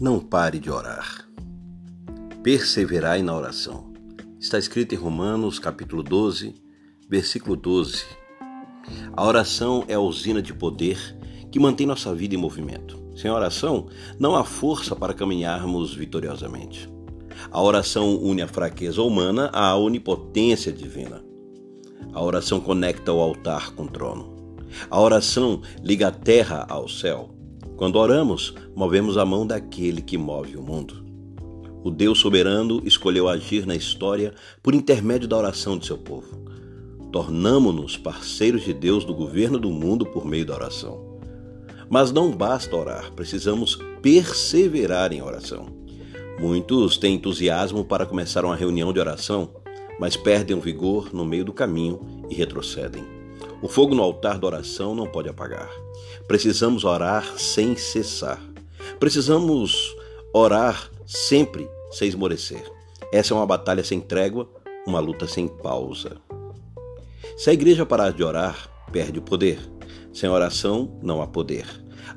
Não pare de orar. Perseverai na oração. Está escrito em Romanos, capítulo 12, versículo 12. A oração é a usina de poder que mantém nossa vida em movimento. Sem oração, não há força para caminharmos vitoriosamente. A oração une a fraqueza humana à onipotência divina. A oração conecta o altar com o trono. A oração liga a terra ao céu. Quando oramos, movemos a mão daquele que move o mundo. O Deus soberano escolheu agir na história por intermédio da oração de seu povo. Tornamo-nos parceiros de Deus do governo do mundo por meio da oração. Mas não basta orar, precisamos perseverar em oração. Muitos têm entusiasmo para começar uma reunião de oração, mas perdem o vigor no meio do caminho e retrocedem. O fogo no altar da oração não pode apagar. Precisamos orar sem cessar. Precisamos orar sempre sem esmorecer. Essa é uma batalha sem trégua, uma luta sem pausa. Se a igreja parar de orar, perde o poder. Sem oração, não há poder.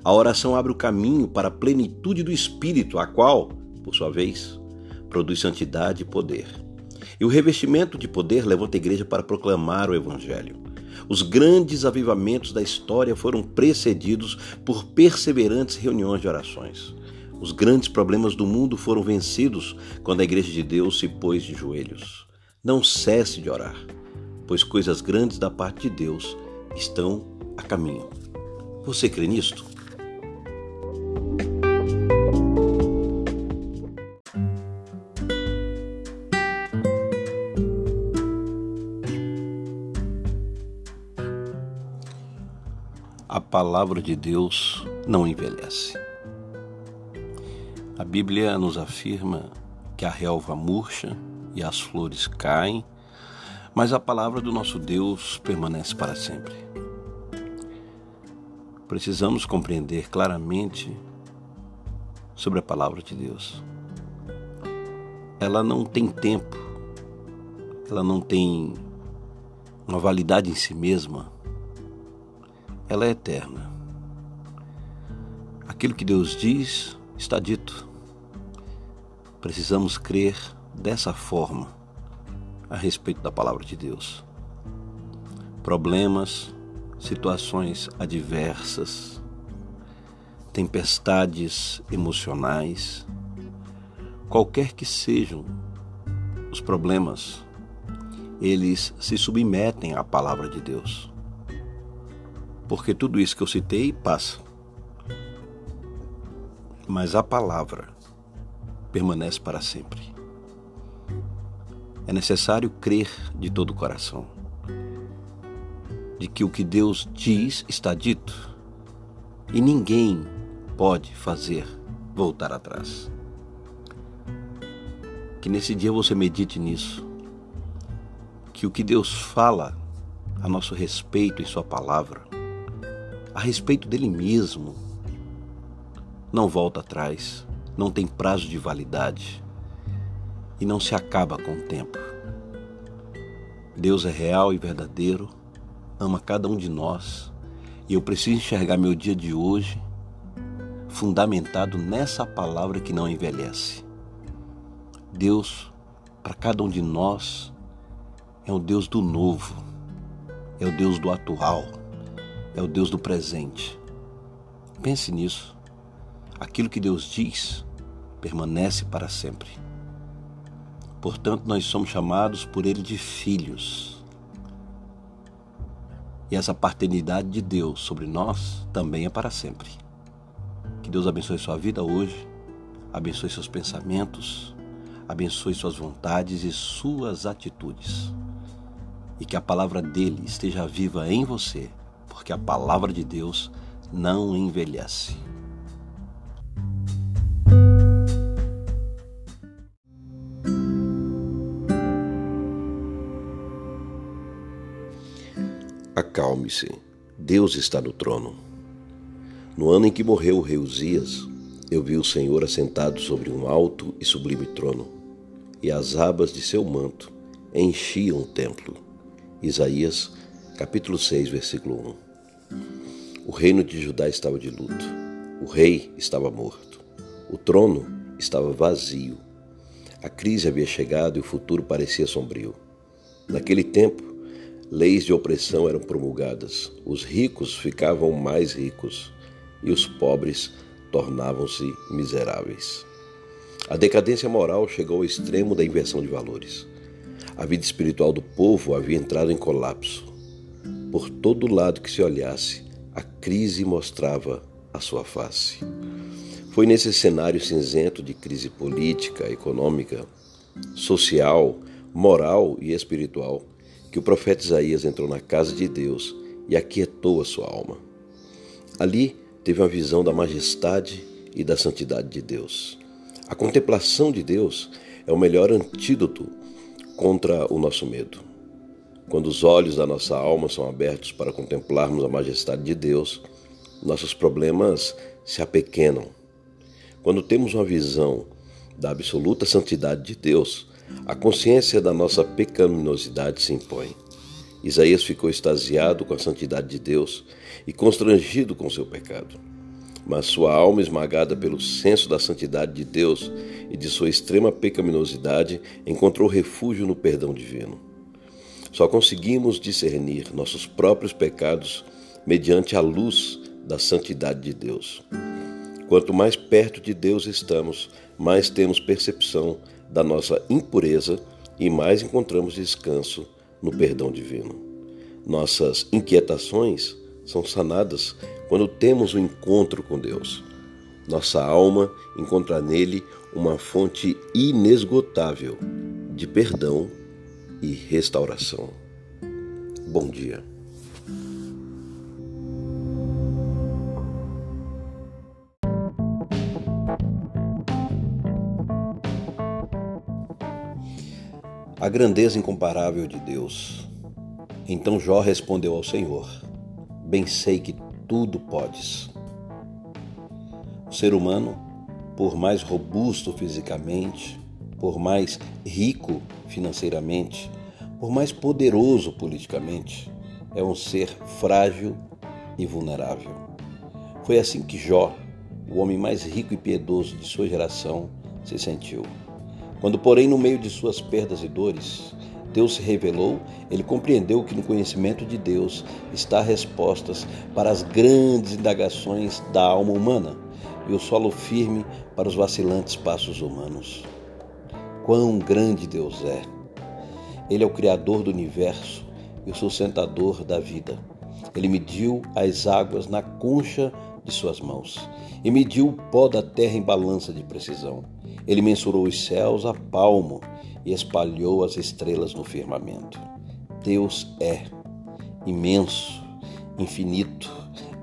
A oração abre o caminho para a plenitude do Espírito, a qual, por sua vez, produz santidade e poder. E o revestimento de poder levanta a igreja para proclamar o Evangelho. Os grandes avivamentos da história foram precedidos por perseverantes reuniões de orações. Os grandes problemas do mundo foram vencidos quando a Igreja de Deus se pôs de joelhos. Não cesse de orar, pois coisas grandes da parte de Deus estão a caminho. Você crê nisto? Palavra de Deus não envelhece. A Bíblia nos afirma que a relva murcha e as flores caem, mas a palavra do nosso Deus permanece para sempre. Precisamos compreender claramente sobre a palavra de Deus. Ela não tem tempo, ela não tem uma validade em si mesma ela é eterna. Aquilo que Deus diz está dito. Precisamos crer dessa forma a respeito da palavra de Deus. Problemas, situações adversas, tempestades emocionais, qualquer que sejam os problemas, eles se submetem à palavra de Deus porque tudo isso que eu citei passa. Mas a palavra permanece para sempre. É necessário crer de todo o coração de que o que Deus diz está dito e ninguém pode fazer voltar atrás. Que nesse dia você medite nisso. Que o que Deus fala a nosso respeito em Sua palavra a respeito dele mesmo. Não volta atrás, não tem prazo de validade e não se acaba com o tempo. Deus é real e verdadeiro, ama cada um de nós e eu preciso enxergar meu dia de hoje fundamentado nessa palavra que não envelhece. Deus, para cada um de nós, é o Deus do novo, é o Deus do atual é o Deus do presente. Pense nisso. Aquilo que Deus diz permanece para sempre. Portanto, nós somos chamados por Ele de filhos. E essa paternidade de Deus sobre nós também é para sempre. Que Deus abençoe sua vida hoje, abençoe seus pensamentos, abençoe suas vontades e suas atitudes. E que a palavra dele esteja viva em você porque a palavra de Deus não envelhece. Acalme-se, Deus está no trono. No ano em que morreu o rei Uzias, eu vi o Senhor assentado sobre um alto e sublime trono, e as abas de seu manto enchiam o templo. Isaías, capítulo 6, versículo 1. O reino de Judá estava de luto. O rei estava morto. O trono estava vazio. A crise havia chegado e o futuro parecia sombrio. Naquele tempo, leis de opressão eram promulgadas. Os ricos ficavam mais ricos e os pobres tornavam-se miseráveis. A decadência moral chegou ao extremo da inversão de valores. A vida espiritual do povo havia entrado em colapso. Por todo lado que se olhasse, a crise mostrava a sua face. Foi nesse cenário cinzento de crise política, econômica, social, moral e espiritual que o profeta Isaías entrou na casa de Deus e aquietou a sua alma. Ali teve uma visão da majestade e da santidade de Deus. A contemplação de Deus é o melhor antídoto contra o nosso medo. Quando os olhos da nossa alma são abertos para contemplarmos a majestade de Deus, nossos problemas se apequenam. Quando temos uma visão da absoluta santidade de Deus, a consciência da nossa pecaminosidade se impõe. Isaías ficou extasiado com a santidade de Deus e constrangido com seu pecado. Mas sua alma, esmagada pelo senso da santidade de Deus e de sua extrema pecaminosidade, encontrou refúgio no perdão divino. Só conseguimos discernir nossos próprios pecados mediante a luz da santidade de Deus. Quanto mais perto de Deus estamos, mais temos percepção da nossa impureza e mais encontramos descanso no perdão divino. Nossas inquietações são sanadas quando temos o um encontro com Deus. Nossa alma encontra nele uma fonte inesgotável de perdão e restauração. Bom dia. A grandeza incomparável de Deus. Então Jó respondeu ao Senhor: Bem sei que tudo podes. O ser humano, por mais robusto fisicamente, por mais rico financeiramente, por mais poderoso politicamente, é um ser frágil e vulnerável. Foi assim que Jó, o homem mais rico e piedoso de sua geração, se sentiu. Quando, porém, no meio de suas perdas e dores, Deus se revelou, ele compreendeu que no conhecimento de Deus está respostas para as grandes indagações da alma humana e o solo firme para os vacilantes passos humanos. Quão grande Deus é! Ele é o Criador do universo e o sustentador da vida. Ele mediu as águas na concha de suas mãos e mediu o pó da terra em balança de precisão. Ele mensurou os céus a palmo e espalhou as estrelas no firmamento. Deus é imenso, infinito,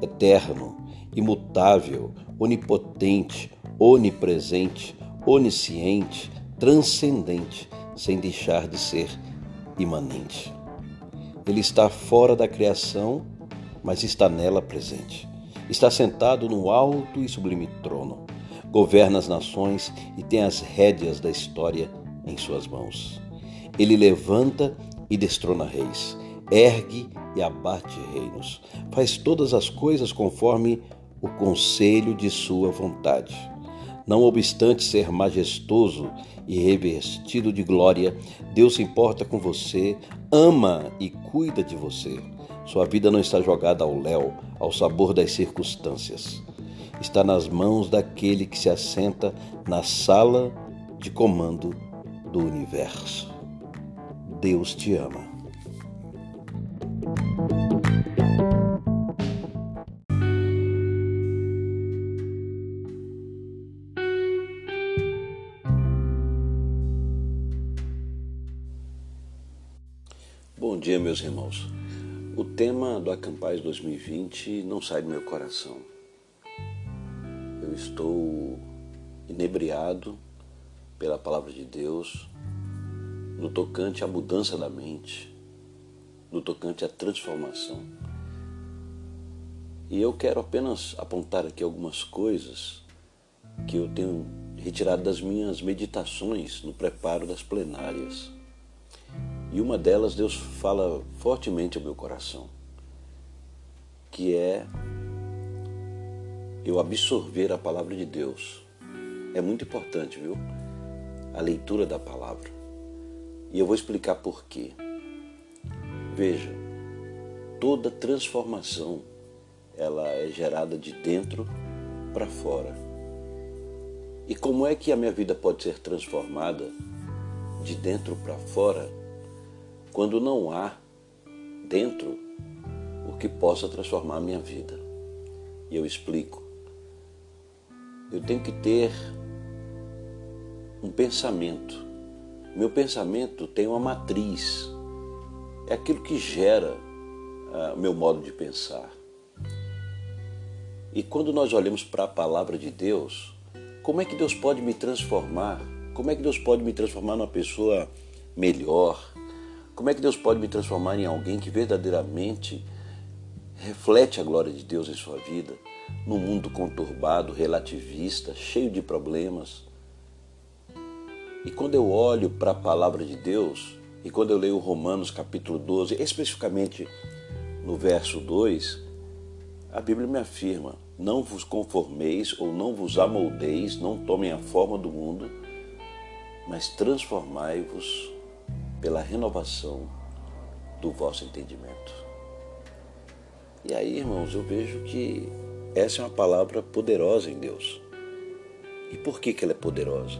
eterno, imutável, onipotente, onipresente, onisciente, transcendente, sem deixar de ser imanente. Ele está fora da criação, mas está nela presente. Está sentado no alto e sublime trono governa as nações e tem as rédeas da história em suas mãos. Ele levanta e destrona reis, ergue e abate reinos, faz todas as coisas conforme o conselho de sua vontade. Não obstante ser majestoso e revestido de glória, Deus se importa com você, ama e cuida de você. Sua vida não está jogada ao léu, ao sabor das circunstâncias está nas mãos daquele que se assenta na sala de comando do universo. Deus te ama. Dia, meus irmãos. O tema do Acampais 2020 não sai do meu coração eu estou inebriado pela palavra de Deus no tocante à mudança da mente, no tocante à transformação. E eu quero apenas apontar aqui algumas coisas que eu tenho retirado das minhas meditações no preparo das plenárias. E uma delas Deus fala fortemente ao meu coração, que é eu absorver a palavra de Deus é muito importante, viu? A leitura da palavra. E eu vou explicar por quê. Veja, toda transformação ela é gerada de dentro para fora. E como é que a minha vida pode ser transformada de dentro para fora quando não há dentro o que possa transformar a minha vida? E eu explico. Eu tenho que ter um pensamento. Meu pensamento tem uma matriz. É aquilo que gera o uh, meu modo de pensar. E quando nós olhamos para a palavra de Deus, como é que Deus pode me transformar? Como é que Deus pode me transformar numa pessoa melhor? Como é que Deus pode me transformar em alguém que verdadeiramente reflete a glória de Deus em sua vida, num mundo conturbado, relativista, cheio de problemas? E quando eu olho para a palavra de Deus, e quando eu leio Romanos capítulo 12, especificamente no verso 2, a Bíblia me afirma: não vos conformeis ou não vos amoldeis, não tomem a forma do mundo, mas transformai-vos pela renovação do vosso entendimento. E aí, irmãos, eu vejo que essa é uma palavra poderosa em Deus. E por que, que ela é poderosa?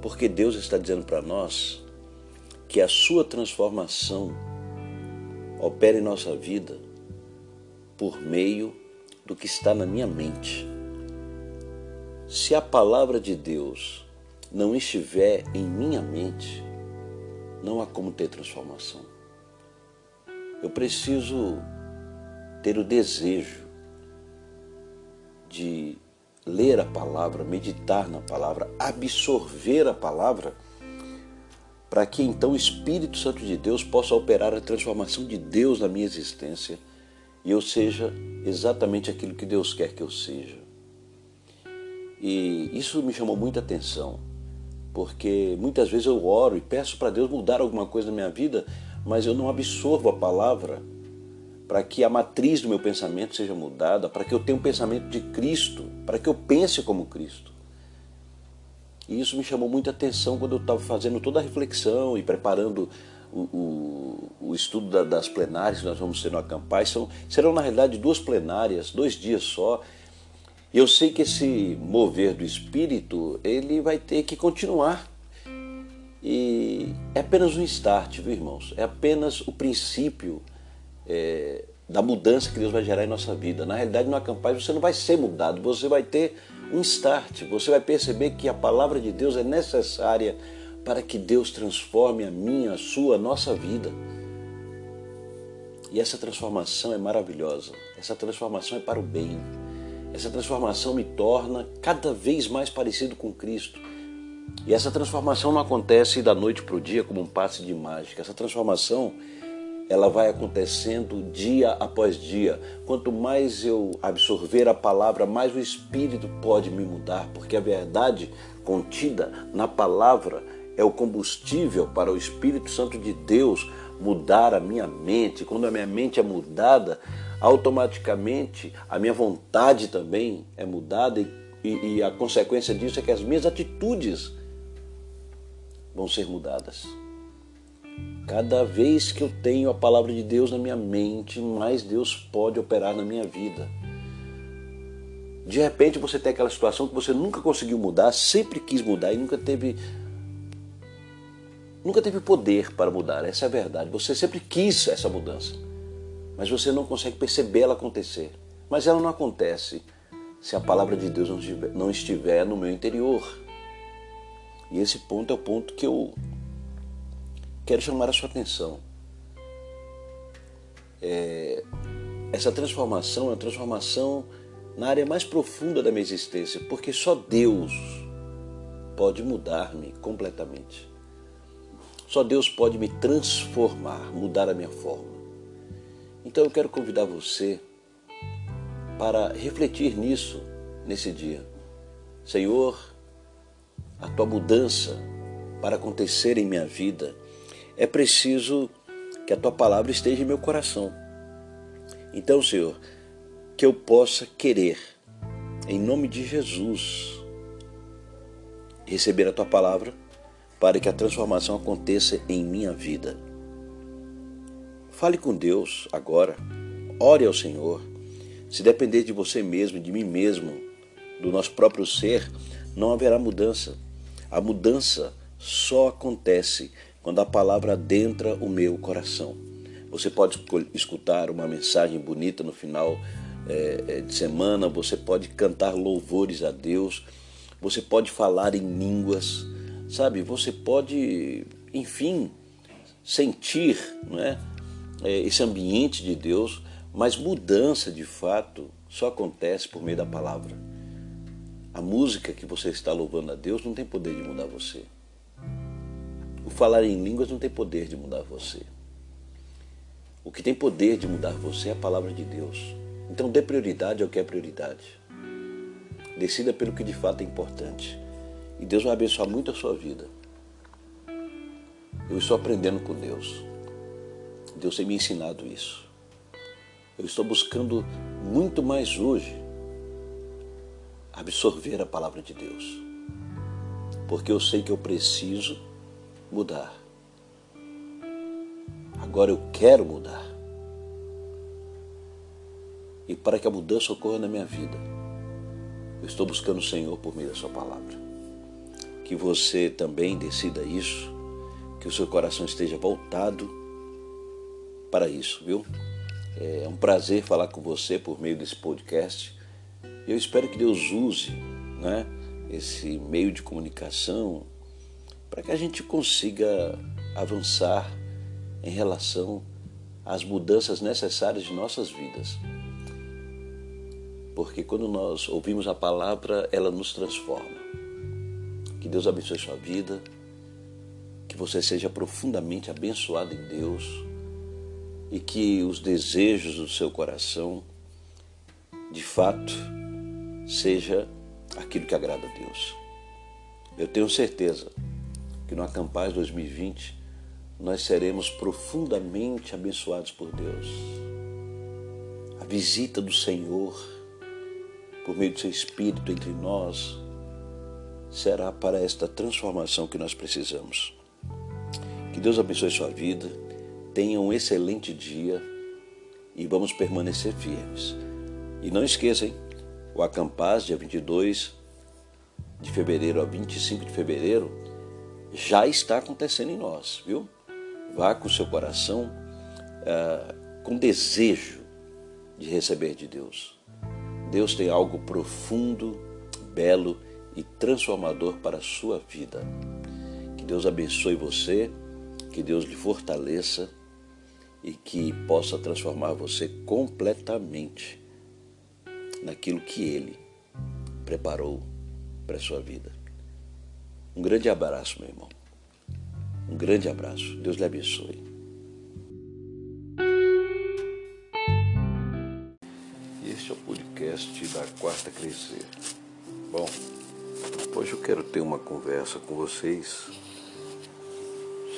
Porque Deus está dizendo para nós que a sua transformação opera em nossa vida por meio do que está na minha mente. Se a palavra de Deus não estiver em minha mente, não há como ter transformação. Eu preciso ter o desejo de ler a palavra, meditar na palavra, absorver a palavra, para que então o Espírito Santo de Deus possa operar a transformação de Deus na minha existência e eu seja exatamente aquilo que Deus quer que eu seja. E isso me chamou muita atenção, porque muitas vezes eu oro e peço para Deus mudar alguma coisa na minha vida, mas eu não absorvo a palavra para que a matriz do meu pensamento seja mudada, para que eu tenha um pensamento de Cristo, para que eu pense como Cristo. E isso me chamou muita atenção quando eu estava fazendo toda a reflexão e preparando o, o, o estudo da, das plenárias que nós vamos ter no Acampar. São, serão, na realidade, duas plenárias, dois dias só. E eu sei que esse mover do Espírito, ele vai ter que continuar. E é apenas um start, viu, irmãos? É apenas o princípio é, da mudança que Deus vai gerar em nossa vida. Na realidade, no acampar você não vai ser mudado, você vai ter um start. Você vai perceber que a palavra de Deus é necessária para que Deus transforme a minha, a sua, a nossa vida. E essa transformação é maravilhosa. Essa transformação é para o bem. Essa transformação me torna cada vez mais parecido com Cristo. E essa transformação não acontece da noite para o dia como um passe de mágica. Essa transformação ela vai acontecendo dia após dia. Quanto mais eu absorver a palavra, mais o Espírito pode me mudar, porque a verdade contida na palavra é o combustível para o Espírito Santo de Deus mudar a minha mente. Quando a minha mente é mudada, automaticamente a minha vontade também é mudada e, e, e a consequência disso é que as minhas atitudes vão ser mudadas. Cada vez que eu tenho a palavra de Deus na minha mente, mais Deus pode operar na minha vida. De repente você tem aquela situação que você nunca conseguiu mudar, sempre quis mudar e nunca teve nunca teve poder para mudar, essa é a verdade. Você sempre quis essa mudança, mas você não consegue perceber ela acontecer. Mas ela não acontece se a palavra de Deus não estiver, no meu interior. E esse ponto é o ponto que eu quero chamar a sua atenção. É, essa transformação é uma transformação na área mais profunda da minha existência, porque só Deus pode mudar-me completamente. Só Deus pode me transformar, mudar a minha forma. Então eu quero convidar você para refletir nisso nesse dia. Senhor, a tua mudança para acontecer em minha vida, é preciso que a tua palavra esteja em meu coração. Então, Senhor, que eu possa querer, em nome de Jesus, receber a tua palavra para que a transformação aconteça em minha vida. Fale com Deus agora, ore ao Senhor. Se depender de você mesmo, de mim mesmo, do nosso próprio ser, não haverá mudança. A mudança só acontece quando a palavra adentra o meu coração. Você pode escutar uma mensagem bonita no final é, de semana, você pode cantar louvores a Deus, você pode falar em línguas, sabe? Você pode, enfim, sentir não é? É esse ambiente de Deus, mas mudança de fato só acontece por meio da palavra. A música que você está louvando a Deus não tem poder de mudar você. O falar em línguas não tem poder de mudar você. O que tem poder de mudar você é a palavra de Deus. Então dê prioridade ao que é prioridade. Decida pelo que de fato é importante. E Deus vai abençoar muito a sua vida. Eu estou aprendendo com Deus. Deus tem me ensinado isso. Eu estou buscando muito mais hoje absorver a palavra de Deus. Porque eu sei que eu preciso mudar. Agora eu quero mudar. E para que a mudança ocorra na minha vida, eu estou buscando o Senhor por meio da Sua palavra. Que você também decida isso, que o seu coração esteja voltado para isso, viu? É um prazer falar com você por meio desse podcast. Eu espero que Deus use né, esse meio de comunicação para que a gente consiga avançar em relação às mudanças necessárias de nossas vidas. Porque quando nós ouvimos a palavra, ela nos transforma. Que Deus abençoe sua vida, que você seja profundamente abençoado em Deus e que os desejos do seu coração, de fato, seja aquilo que agrada a Deus. Eu tenho certeza que no Acampaz 2020 nós seremos profundamente abençoados por Deus. A visita do Senhor, por meio do seu Espírito entre nós, será para esta transformação que nós precisamos. Que Deus abençoe sua vida, tenha um excelente dia e vamos permanecer firmes. E não esqueçam, o Acampaz, dia 22 de fevereiro a 25 de fevereiro, já está acontecendo em nós, viu? Vá com o seu coração ah, com desejo de receber de Deus. Deus tem algo profundo, belo e transformador para a sua vida. Que Deus abençoe você, que Deus lhe fortaleça e que possa transformar você completamente naquilo que Ele preparou para a sua vida. Um grande abraço, meu irmão. Um grande abraço. Deus lhe abençoe. Este é o podcast da Quarta Crescer. Bom, hoje eu quero ter uma conversa com vocês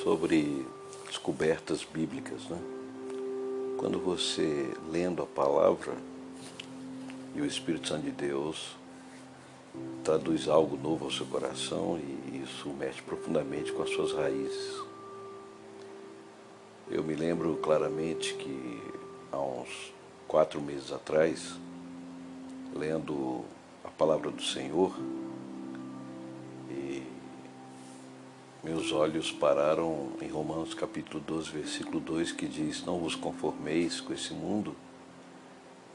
sobre descobertas bíblicas, né? Quando você lendo a palavra e o Espírito Santo de Deus traduz algo novo ao seu coração e isso mexe profundamente com as suas raízes. Eu me lembro claramente que há uns quatro meses atrás, lendo a palavra do Senhor, meus olhos pararam em Romanos capítulo 12, versículo 2, que diz: Não vos conformeis com esse mundo,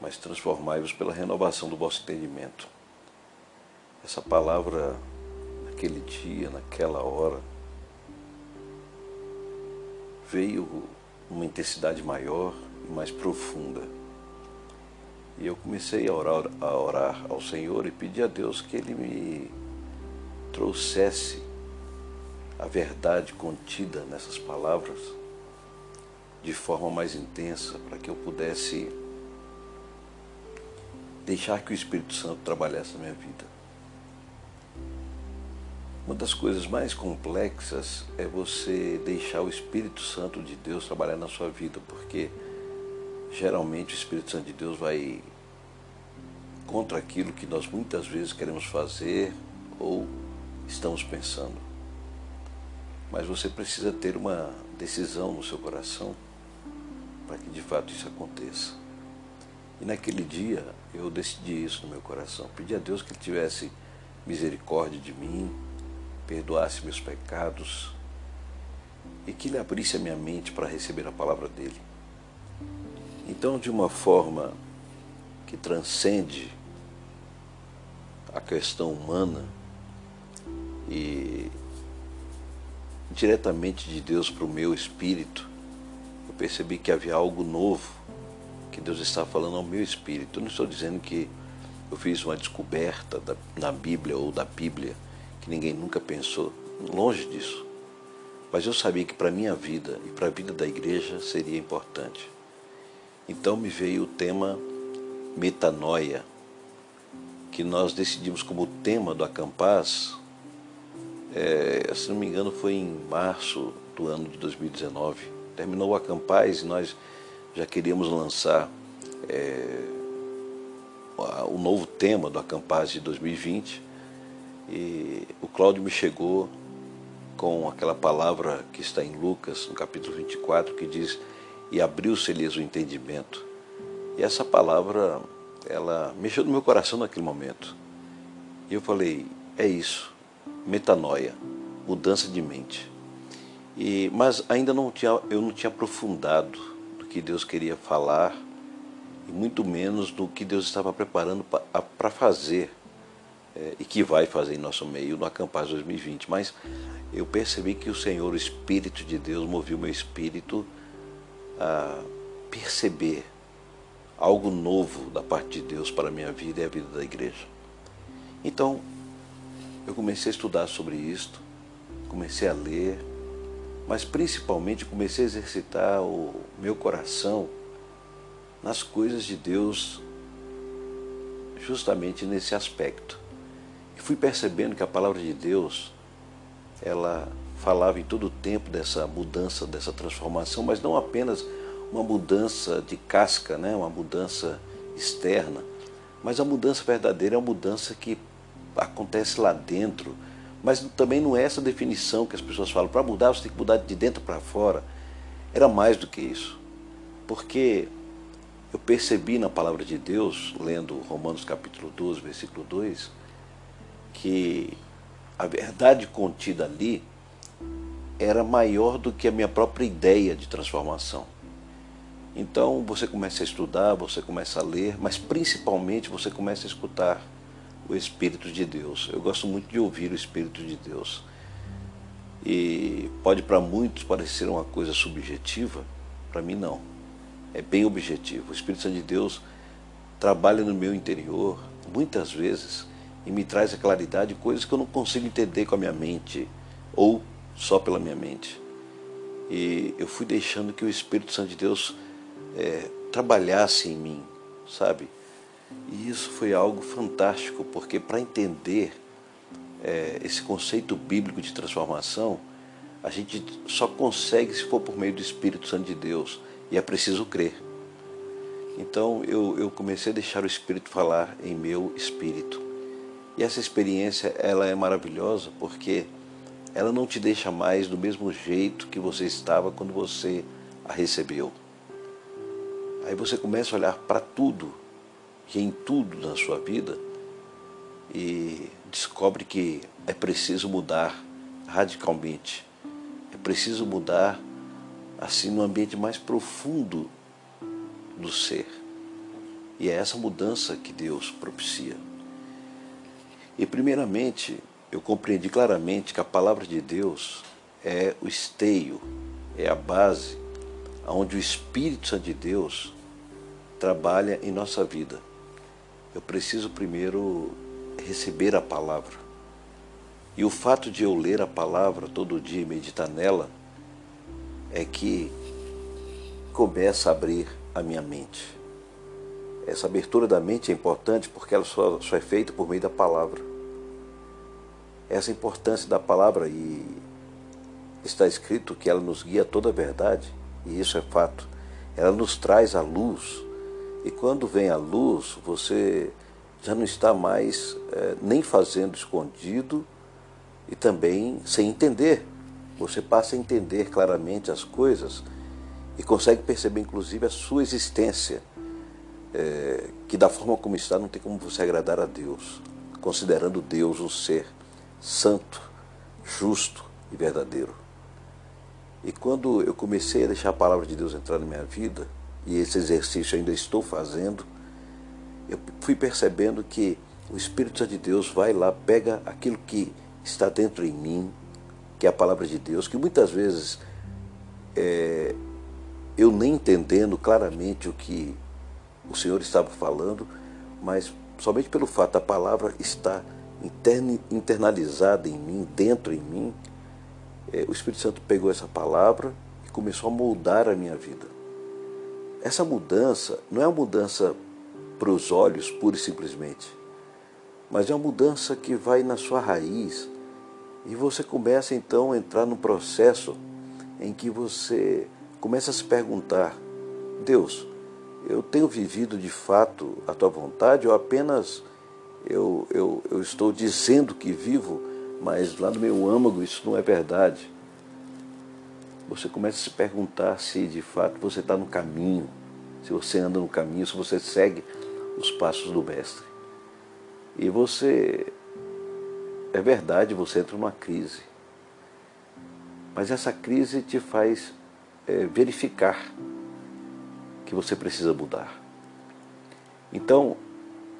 mas transformai-vos pela renovação do vosso entendimento essa palavra, naquele dia, naquela hora, veio uma intensidade maior e mais profunda. E eu comecei a orar, a orar ao Senhor e pedir a Deus que Ele me trouxesse a verdade contida nessas palavras de forma mais intensa, para que eu pudesse deixar que o Espírito Santo trabalhasse na minha vida. Uma das coisas mais complexas é você deixar o Espírito Santo de Deus trabalhar na sua vida, porque geralmente o Espírito Santo de Deus vai contra aquilo que nós muitas vezes queremos fazer ou estamos pensando. Mas você precisa ter uma decisão no seu coração para que de fato isso aconteça. E naquele dia eu decidi isso no meu coração. Pedi a Deus que Ele tivesse misericórdia de mim, perdoasse meus pecados e que Ele abrisse a minha mente para receber a palavra dele. Então, de uma forma que transcende a questão humana e diretamente de Deus para o meu espírito, eu percebi que havia algo novo que Deus está falando ao meu espírito. Eu não estou dizendo que eu fiz uma descoberta da, na Bíblia ou da Bíblia que ninguém nunca pensou, longe disso. Mas eu sabia que para a minha vida e para a vida da igreja seria importante. Então me veio o tema metanoia, que nós decidimos como tema do Acampaz, é, se não me engano foi em março do ano de 2019. Terminou o Acampaz e nós já queríamos lançar é, o novo tema do Acampaz de 2020 e o Cláudio me chegou com aquela palavra que está em Lucas, no capítulo 24, que diz: E abriu-se-lhes o entendimento. E essa palavra, ela mexeu no meu coração naquele momento. E eu falei: É isso, metanoia, mudança de mente. E, mas ainda não tinha, eu não tinha aprofundado do que Deus queria falar e muito menos do que Deus estava preparando para fazer é, e que vai fazer em nosso meio no Acampaz 2020. Mas eu percebi que o Senhor, o Espírito de Deus, moveu meu espírito a perceber algo novo da parte de Deus para a minha vida e a vida da igreja. Então, eu comecei a estudar sobre isto, comecei a ler, mas principalmente comecei a exercitar o meu coração nas coisas de Deus, justamente nesse aspecto. E fui percebendo que a palavra de Deus, ela falava em todo o tempo dessa mudança, dessa transformação, mas não apenas uma mudança de casca, né? uma mudança externa, mas a mudança verdadeira é uma mudança que acontece lá dentro, mas também não é essa definição que as pessoas falam. Para mudar, você tem que mudar de dentro para fora. Era mais do que isso. Porque eu percebi na palavra de Deus, lendo Romanos capítulo 12, versículo 2, que a verdade contida ali era maior do que a minha própria ideia de transformação. Então você começa a estudar, você começa a ler, mas principalmente você começa a escutar o Espírito de Deus. Eu gosto muito de ouvir o Espírito de Deus. E pode para muitos parecer uma coisa subjetiva, para mim não é bem objetivo. O Espírito Santo de Deus trabalha no meu interior muitas vezes e me traz a claridade de coisas que eu não consigo entender com a minha mente ou só pela minha mente. E eu fui deixando que o Espírito Santo de Deus é, trabalhasse em mim, sabe? E isso foi algo fantástico, porque para entender é, esse conceito bíblico de transformação, a gente só consegue se for por meio do Espírito Santo de Deus e é preciso crer. Então eu, eu comecei a deixar o Espírito falar em meu espírito. E essa experiência ela é maravilhosa porque ela não te deixa mais do mesmo jeito que você estava quando você a recebeu. Aí você começa a olhar para tudo, e em tudo na sua vida, e descobre que é preciso mudar radicalmente. É preciso mudar assim no ambiente mais profundo do ser. E é essa mudança que Deus propicia. E primeiramente, eu compreendi claramente que a palavra de Deus é o esteio, é a base onde o Espírito Santo de Deus trabalha em nossa vida. Eu preciso primeiro receber a palavra. E o fato de eu ler a palavra todo dia e meditar nela é que começa a abrir a minha mente. Essa abertura da mente é importante porque ela só, só é feita por meio da palavra. Essa importância da palavra e está escrito que ela nos guia a toda a verdade, e isso é fato. Ela nos traz a luz, e quando vem a luz, você já não está mais é, nem fazendo escondido, e também sem entender. Você passa a entender claramente as coisas e consegue perceber, inclusive, a sua existência, é, que da forma como está não tem como você agradar a Deus, considerando Deus um ser santo, justo e verdadeiro. E quando eu comecei a deixar a palavra de Deus entrar na minha vida, e esse exercício ainda estou fazendo, eu fui percebendo que o Espírito Santo de Deus vai lá, pega aquilo que está dentro em mim, que é a palavra de Deus, que muitas vezes é, eu nem entendendo claramente o que o Senhor estava falando, mas somente pelo fato da palavra estar internalizada em mim, dentro em mim, é, o Espírito Santo pegou essa palavra e começou a moldar a minha vida. Essa mudança não é uma mudança para os olhos, pura e simplesmente, mas é uma mudança que vai na sua raiz e você começa então a entrar num processo em que você começa a se perguntar: Deus, eu tenho vivido de fato a tua vontade ou apenas eu, eu, eu estou dizendo que vivo, mas lá no meu âmago isso não é verdade? Você começa a se perguntar se de fato você está no caminho, se você anda no caminho, se você segue os passos do Mestre. E você é verdade, você entra numa crise. Mas essa crise te faz é, verificar que você precisa mudar. Então,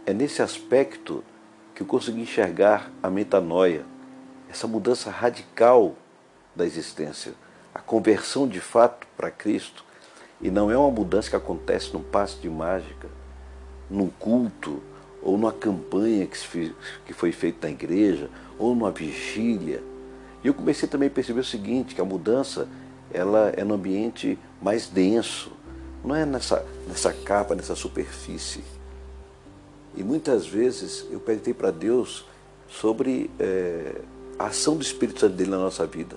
é nesse aspecto que eu consegui enxergar a metanoia, essa mudança radical da existência, a conversão de fato para Cristo. E não é uma mudança que acontece num passo de mágica, num culto, ou numa campanha que foi feita na igreja, ou numa vigília. E eu comecei também a perceber o seguinte, que a mudança ela é no ambiente mais denso, não é nessa, nessa capa, nessa superfície. E muitas vezes eu perguntei para Deus sobre é, a ação do Espírito Santo dele na nossa vida.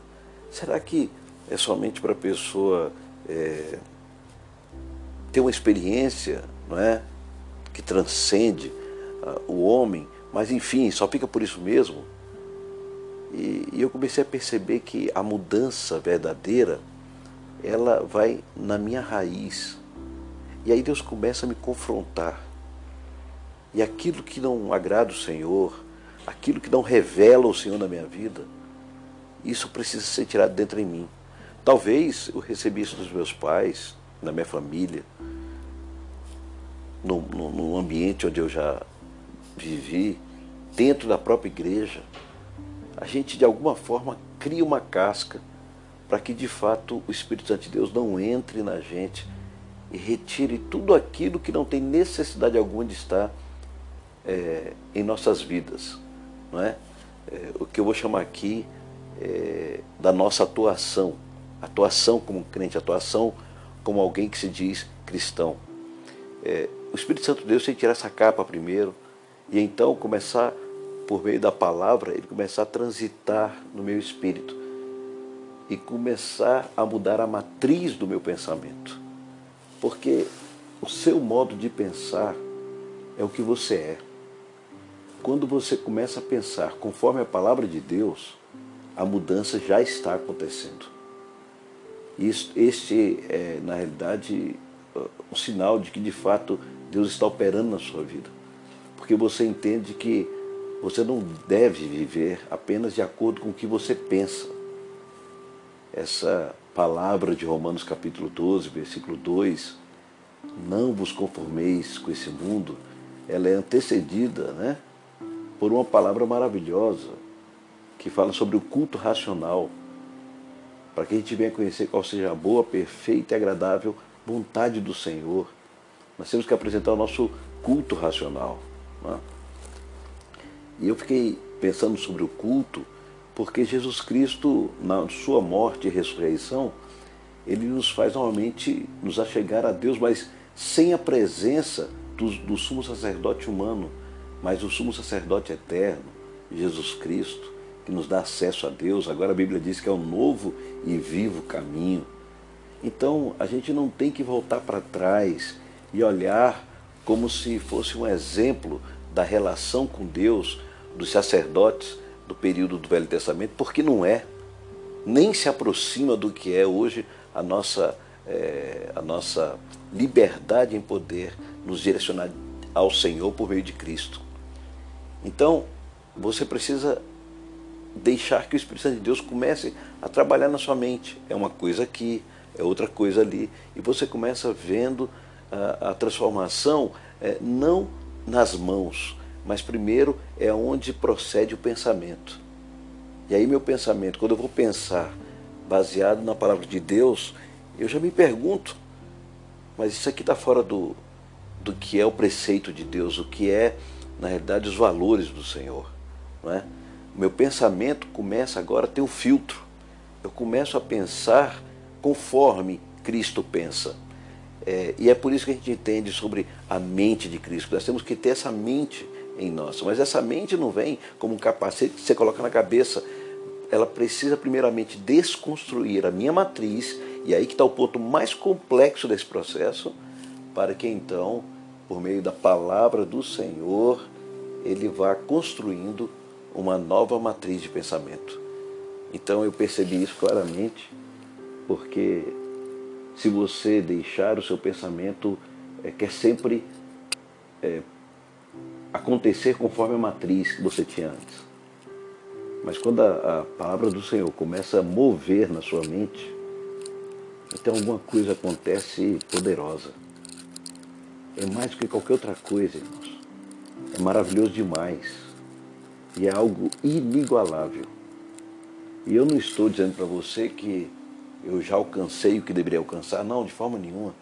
Será que é somente para a pessoa é, ter uma experiência, não é, que transcende o homem, mas enfim, só fica por isso mesmo. E, e eu comecei a perceber que a mudança verdadeira, ela vai na minha raiz. E aí Deus começa a me confrontar. E aquilo que não agrada o Senhor, aquilo que não revela o Senhor na minha vida, isso precisa ser tirado dentro em mim. Talvez eu recebi isso dos meus pais, na minha família, no, no ambiente onde eu já vivi dentro da própria igreja, a gente de alguma forma cria uma casca para que de fato o Espírito Santo de Deus não entre na gente e retire tudo aquilo que não tem necessidade alguma de estar é, em nossas vidas. Não é? é? o que eu vou chamar aqui é, da nossa atuação. Atuação como crente, atuação como alguém que se diz cristão. É, o Espírito Santo de Deus tem que tirar essa capa primeiro, e então começar, por meio da palavra, ele começar a transitar no meu espírito e começar a mudar a matriz do meu pensamento. Porque o seu modo de pensar é o que você é. Quando você começa a pensar conforme a palavra de Deus, a mudança já está acontecendo. Isso, este é, na realidade, um sinal de que de fato Deus está operando na sua vida porque você entende que você não deve viver apenas de acordo com o que você pensa. Essa palavra de Romanos capítulo 12, versículo 2, não vos conformeis com esse mundo, ela é antecedida né, por uma palavra maravilhosa que fala sobre o culto racional, para que a gente venha conhecer qual seja a boa, perfeita e agradável vontade do Senhor. Nós temos que apresentar o nosso culto racional. Né? E eu fiquei pensando sobre o culto, porque Jesus Cristo, na sua morte e ressurreição, ele nos faz normalmente nos achegar a Deus, mas sem a presença do, do sumo sacerdote humano, mas o sumo sacerdote eterno, Jesus Cristo, que nos dá acesso a Deus. Agora a Bíblia diz que é um novo e vivo caminho. Então a gente não tem que voltar para trás e olhar como se fosse um exemplo da relação com Deus dos sacerdotes do período do Velho Testamento, porque não é, nem se aproxima do que é hoje a nossa, é, a nossa liberdade em poder nos direcionar ao Senhor por meio de Cristo. Então, você precisa deixar que o Espírito Santo de Deus comece a trabalhar na sua mente. É uma coisa aqui, é outra coisa ali. E você começa vendo a, a transformação é, não nas mãos, mas primeiro é onde procede o pensamento. E aí, meu pensamento, quando eu vou pensar baseado na palavra de Deus, eu já me pergunto, mas isso aqui está fora do, do que é o preceito de Deus, o que é, na realidade, os valores do Senhor. Não é? Meu pensamento começa agora a ter um filtro. Eu começo a pensar conforme Cristo pensa. É, e é por isso que a gente entende sobre a mente de Cristo. Nós temos que ter essa mente em nós. Mas essa mente não vem como um capacete que você coloca na cabeça. Ela precisa primeiramente desconstruir a minha matriz, e aí que está o ponto mais complexo desse processo, para que então, por meio da palavra do Senhor, ele vá construindo uma nova matriz de pensamento. Então eu percebi isso claramente, porque se você deixar o seu pensamento, é, quer sempre é, acontecer conforme a matriz que você tinha antes. Mas quando a, a palavra do Senhor começa a mover na sua mente, então alguma coisa acontece poderosa. É mais do que qualquer outra coisa, irmãos. É maravilhoso demais. E é algo inigualável. E eu não estou dizendo para você que eu já alcancei o que deveria alcançar, não, de forma nenhuma.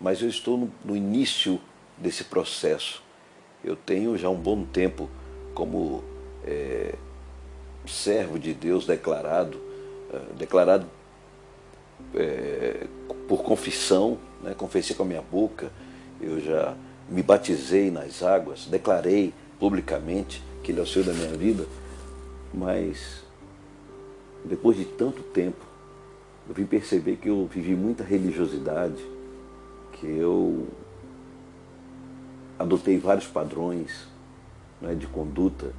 Mas eu estou no, no início desse processo eu tenho já um bom tempo como é, servo de Deus declarado, é, declarado é, por confissão, né, confessei com a minha boca, eu já me batizei nas águas, declarei publicamente que Ele é o Senhor da minha vida, mas depois de tanto tempo, eu vim perceber que eu vivi muita religiosidade, que eu adotei vários padrões né, de conduta,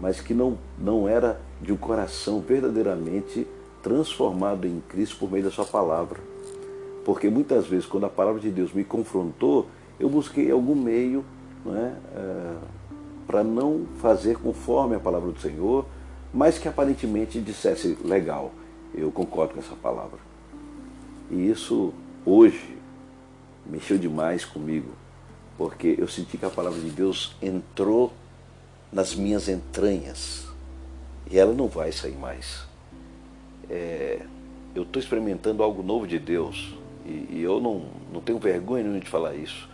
mas que não, não era de um coração verdadeiramente transformado em Cristo por meio da sua palavra. Porque muitas vezes, quando a palavra de Deus me confrontou, eu busquei algum meio né, é, para não fazer conforme a palavra do Senhor, mas que aparentemente dissesse legal, eu concordo com essa palavra. E isso hoje mexeu demais comigo, porque eu senti que a palavra de Deus entrou nas minhas entranhas e ela não vai sair mais. É, eu estou experimentando algo novo de Deus e, e, eu não, não tenho vergonha nenhuma de falar isso.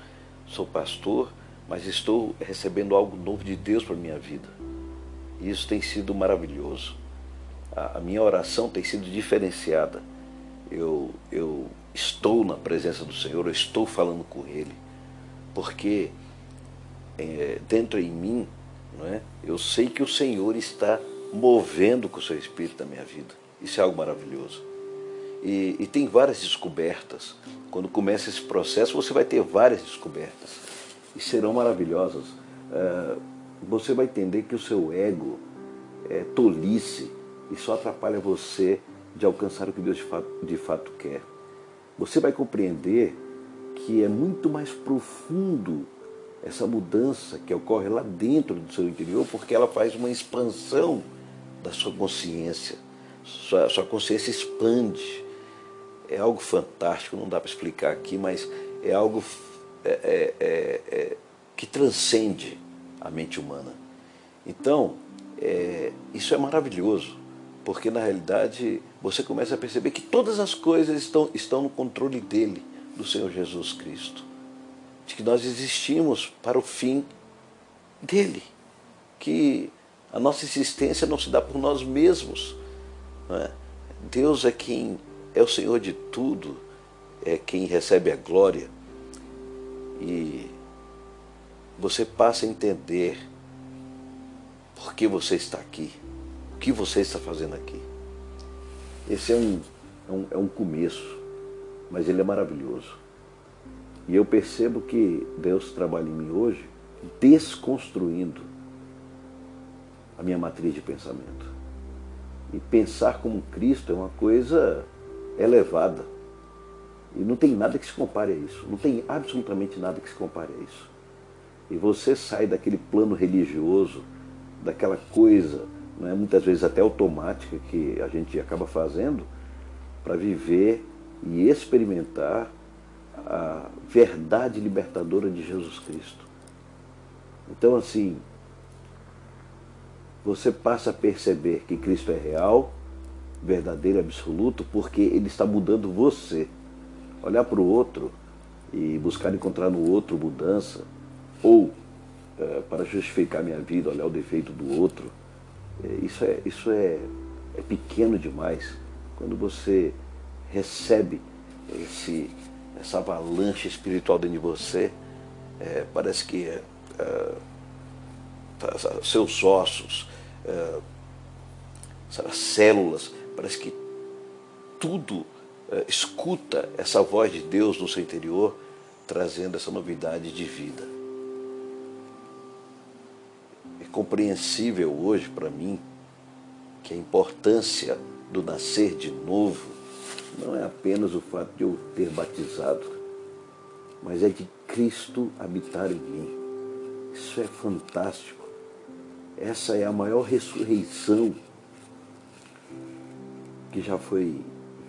Sou pastor, mas estou recebendo algo novo de Deus para a minha vida. E isso tem sido maravilhoso. A, a minha oração tem sido diferenciada. Eu, eu estou na presença do Senhor, eu estou falando com Ele porque é, dentro em mim, não é, eu sei que o Senhor está movendo com o seu Espírito na minha vida. Isso é algo maravilhoso. E, e tem várias descobertas. Quando começa esse processo, você vai ter várias descobertas. E serão maravilhosas. Uh, você vai entender que o seu ego é tolice e só atrapalha você de alcançar o que Deus de fato, de fato quer. Você vai compreender que é muito mais profundo essa mudança que ocorre lá dentro do seu interior, porque ela faz uma expansão da sua consciência. Sua, sua consciência expande. É algo fantástico, não dá para explicar aqui, mas é algo é, é, é, é que transcende a mente humana. Então, é, isso é maravilhoso, porque na realidade você começa a perceber que todas as coisas estão, estão no controle dele do Senhor Jesus Cristo. De que nós existimos para o fim dele. Que a nossa existência não se dá por nós mesmos. É? Deus é quem é o Senhor de tudo, é quem recebe a glória. E você passa a entender por que você está aqui, o que você está fazendo aqui. Esse é um, é um, é um começo mas ele é maravilhoso. E eu percebo que Deus trabalha em mim hoje desconstruindo a minha matriz de pensamento. E pensar como Cristo é uma coisa elevada. E não tem nada que se compare a isso. Não tem absolutamente nada que se compare a isso. E você sai daquele plano religioso, daquela coisa, né, muitas vezes até automática, que a gente acaba fazendo, para viver e experimentar a verdade libertadora de Jesus Cristo. Então, assim, você passa a perceber que Cristo é real, verdadeiro, absoluto, porque Ele está mudando você. Olhar para o outro e buscar encontrar no outro mudança, ou é, para justificar minha vida, olhar o defeito do outro, é, isso, é, isso é, é pequeno demais. Quando você recebe esse, essa avalanche espiritual dentro de você, é, parece que é, é, seus ossos, é, células, parece que tudo escuta essa voz de Deus no seu interior, trazendo essa novidade de vida. É compreensível hoje para mim que a importância do nascer de novo não é apenas o fato de eu ter batizado, mas é de Cristo habitar em mim. Isso é fantástico. Essa é a maior ressurreição que já foi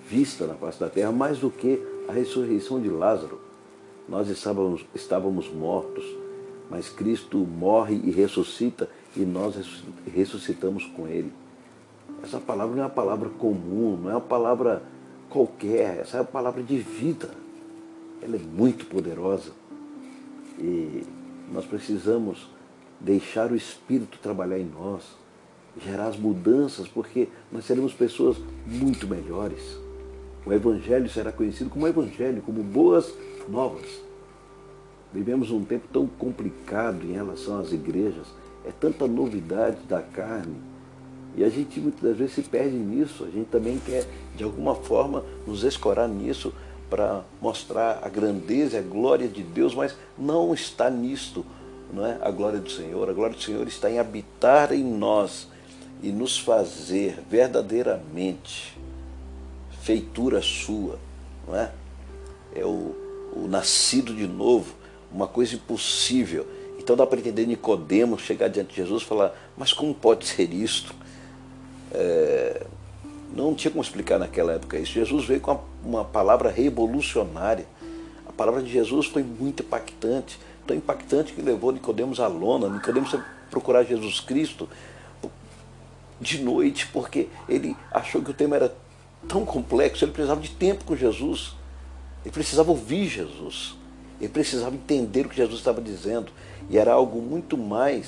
vista na face da terra, mais do que a ressurreição de Lázaro. Nós estávamos, estávamos mortos, mas Cristo morre e ressuscita e nós ressuscitamos com Ele. Essa palavra não é uma palavra comum, não é uma palavra qualquer, essa é uma palavra de vida. Ela é muito poderosa. E nós precisamos deixar o Espírito trabalhar em nós, gerar as mudanças, porque nós seremos pessoas muito melhores. O Evangelho será conhecido como Evangelho, como boas novas. Vivemos um tempo tão complicado em relação às igrejas, é tanta novidade da carne, e a gente muitas vezes se perde nisso. A gente também quer, de alguma forma, nos escorar nisso para mostrar a grandeza e a glória de Deus, mas não está nisto não é? a glória do Senhor. A glória do Senhor está em habitar em nós e nos fazer verdadeiramente feitura sua, não é? É o, o nascido de novo, uma coisa impossível. Então dá para entender Nicodemos chegar diante de Jesus e falar, mas como pode ser isto? É, não tinha como explicar naquela época isso. Jesus veio com uma palavra revolucionária. A palavra de Jesus foi muito impactante tão impactante que levou Nicodemos à lona, Nicodemos a procurar Jesus Cristo de noite, porque ele achou que o tema era tão complexo, ele precisava de tempo com Jesus, ele precisava ouvir Jesus, ele precisava entender o que Jesus estava dizendo, e era algo muito mais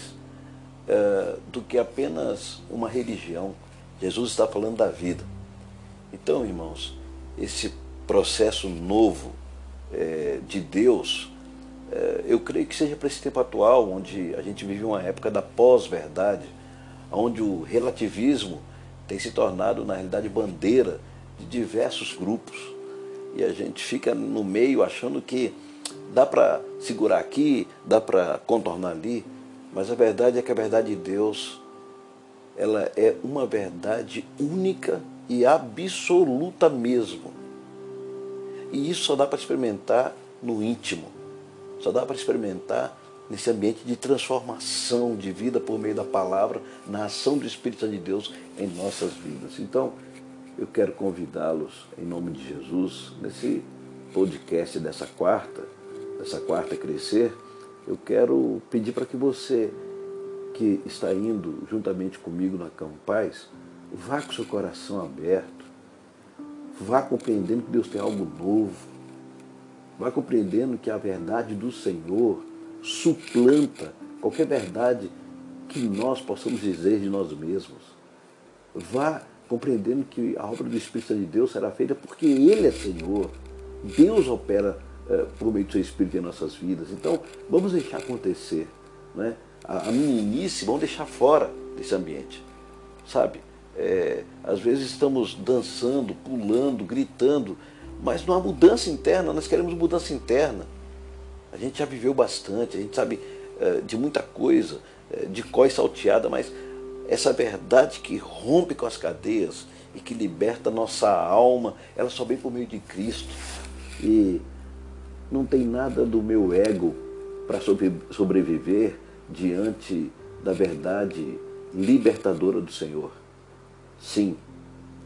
uh, do que apenas uma religião. Jesus está falando da vida. Então, irmãos, esse processo novo é, de Deus é, eu creio que seja para esse tempo atual, onde a gente vive uma época da pós-verdade, onde o relativismo tem se tornado, na realidade, bandeira de diversos grupos. E a gente fica no meio achando que dá para segurar aqui, dá para contornar ali, mas a verdade é que a verdade de Deus ela é uma verdade única e absoluta mesmo. E isso só dá para experimentar no íntimo. Só dá para experimentar nesse ambiente de transformação de vida por meio da palavra, na ação do Espírito de Deus em nossas vidas. Então, eu quero convidá-los, em nome de Jesus, nesse podcast dessa quarta, dessa quarta crescer, eu quero pedir para que você que está indo juntamente comigo na Campaz, vá com seu coração aberto, vá compreendendo que Deus tem algo novo, Vai compreendendo que a verdade do Senhor suplanta qualquer verdade que nós possamos dizer de nós mesmos. Vá compreendendo que a obra do Espírito de Deus será feita porque Ele é Senhor. Deus opera eh, por meio do seu Espírito em nossas vidas. Então, vamos deixar acontecer. Né? A, a meninice, vamos deixar fora desse ambiente. Sabe? É, às vezes estamos dançando, pulando, gritando, mas não há mudança interna, nós queremos mudança interna. A gente já viveu bastante, a gente sabe é, de muita coisa, é, de cós salteada, mas essa verdade que rompe com as cadeias e que liberta nossa alma, ela só vem por meio de Cristo. E não tem nada do meu ego para sobreviver diante da verdade libertadora do Senhor. Sim,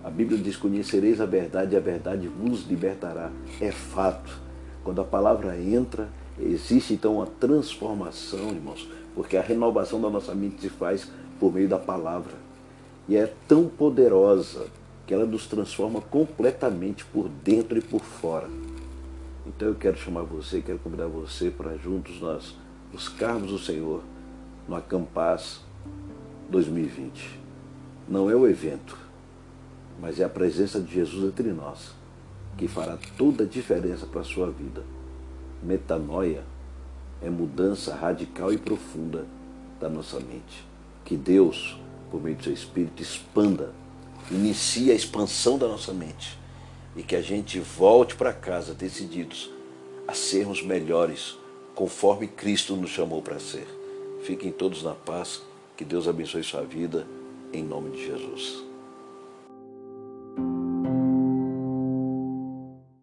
a Bíblia diz: Conhecereis a verdade e a verdade vos libertará. É fato. Quando a palavra entra, existe então uma transformação, irmãos, porque a renovação da nossa mente se faz por meio da palavra. E é tão poderosa que ela nos transforma completamente por dentro e por fora. Então eu quero chamar você, quero convidar você para juntos nós buscarmos o Senhor no Acampaz 2020. Não é o evento, mas é a presença de Jesus entre nós que fará toda a diferença para a sua vida. Metanoia é mudança radical e profunda da nossa mente. Que Deus, por meio do seu Espírito, expanda, inicie a expansão da nossa mente e que a gente volte para casa decididos a sermos melhores, conforme Cristo nos chamou para ser. Fiquem todos na paz, que Deus abençoe sua vida, em nome de Jesus.